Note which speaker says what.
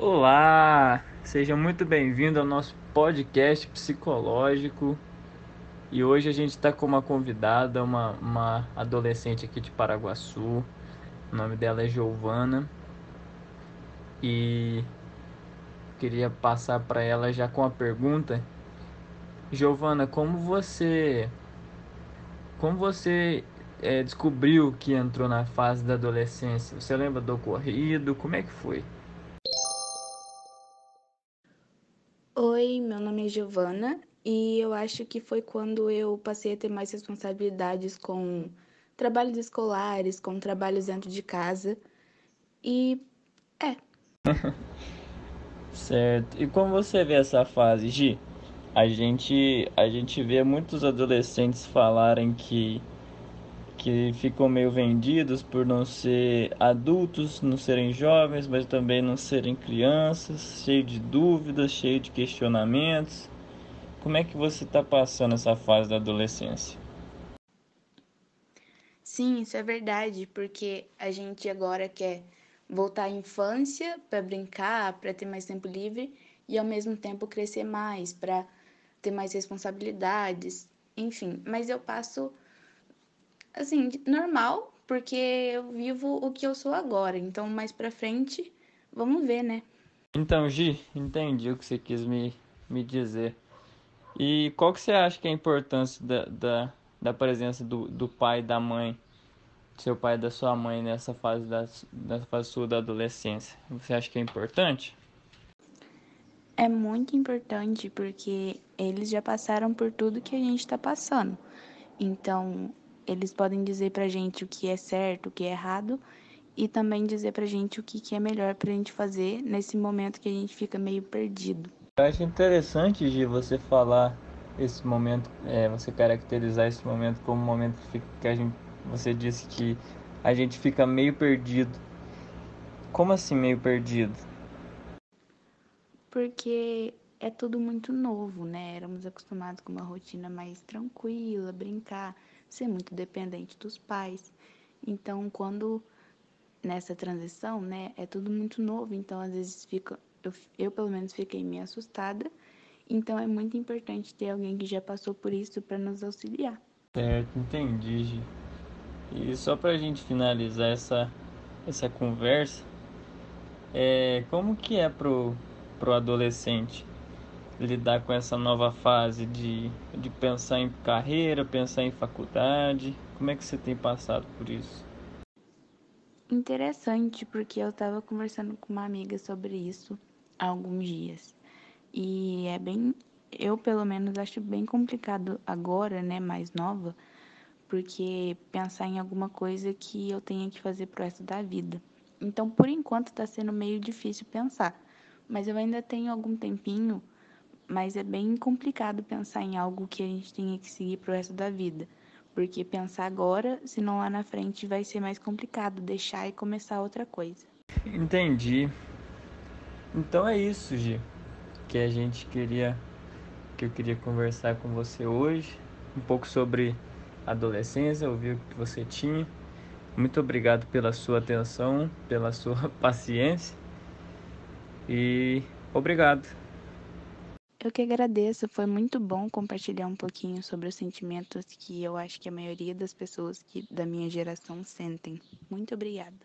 Speaker 1: Olá, seja muito bem-vindo ao nosso podcast psicológico. E hoje a gente está com uma convidada, uma, uma adolescente aqui de Paraguaçu. O nome dela é Giovana. E queria passar para ela já com a pergunta. Giovana, como você como você é, descobriu que entrou na fase da adolescência? Você lembra do ocorrido? Como é que foi?
Speaker 2: Oi, meu nome é Giovana e eu acho que foi quando eu passei a ter mais responsabilidades com trabalhos escolares, com trabalhos dentro de casa e é.
Speaker 1: certo. E como você vê essa fase, Gi? A gente a gente vê muitos adolescentes falarem que que ficam meio vendidos por não ser adultos, não serem jovens, mas também não serem crianças, cheio de dúvidas, cheio de questionamentos. Como é que você está passando essa fase da adolescência?
Speaker 2: Sim, isso é verdade, porque a gente agora quer voltar à infância para brincar, para ter mais tempo livre e ao mesmo tempo crescer mais, para ter mais responsabilidades, enfim. Mas eu passo assim, normal, porque eu vivo o que eu sou agora. Então, mais pra frente, vamos ver, né?
Speaker 1: Então, Gi, entendi o que você quis me, me dizer. E qual que você acha que é a importância da, da, da presença do, do pai e da mãe, seu pai e da sua mãe nessa fase da, nessa fase sua da adolescência? Você acha que é importante?
Speaker 2: É muito importante porque eles já passaram por tudo que a gente está passando. Então, eles podem dizer pra gente o que é certo, o que é errado e também dizer pra gente o que, que é melhor pra gente fazer nesse momento que a gente fica meio perdido.
Speaker 1: Eu acho interessante, de você falar esse momento, é, você caracterizar esse momento como um momento que, fica, que a gente, você disse que a gente fica meio perdido. Como assim meio perdido?
Speaker 2: Porque é tudo muito novo, né? Éramos acostumados com uma rotina mais tranquila, brincar ser muito dependente dos pais. Então, quando nessa transição, né, é tudo muito novo, então às vezes fica, eu, eu pelo menos fiquei meio assustada. Então é muito importante ter alguém que já passou por isso para nos auxiliar.
Speaker 1: Certo, entendi. E só para a gente finalizar essa, essa conversa, é, como que é pro, pro adolescente lidar com essa nova fase de, de pensar em carreira, pensar em faculdade? Como é que você tem passado por isso?
Speaker 2: Interessante, porque eu estava conversando com uma amiga sobre isso há alguns dias. E é bem, eu pelo menos acho bem complicado agora, né, mais nova, porque pensar em alguma coisa que eu tenha que fazer pro resto da vida. Então, por enquanto, está sendo meio difícil pensar. Mas eu ainda tenho algum tempinho mas é bem complicado pensar em algo que a gente tenha que seguir pro resto da vida. Porque pensar agora, senão lá na frente vai ser mais complicado deixar e começar outra coisa.
Speaker 1: Entendi. Então é isso, Gi, que a gente queria que eu queria conversar com você hoje, um pouco sobre adolescência, ouvir o que você tinha. Muito obrigado pela sua atenção, pela sua paciência. E obrigado.
Speaker 2: Eu que agradeço, foi muito bom compartilhar um pouquinho sobre os sentimentos que eu acho que a maioria das pessoas que, da minha geração sentem. Muito obrigada.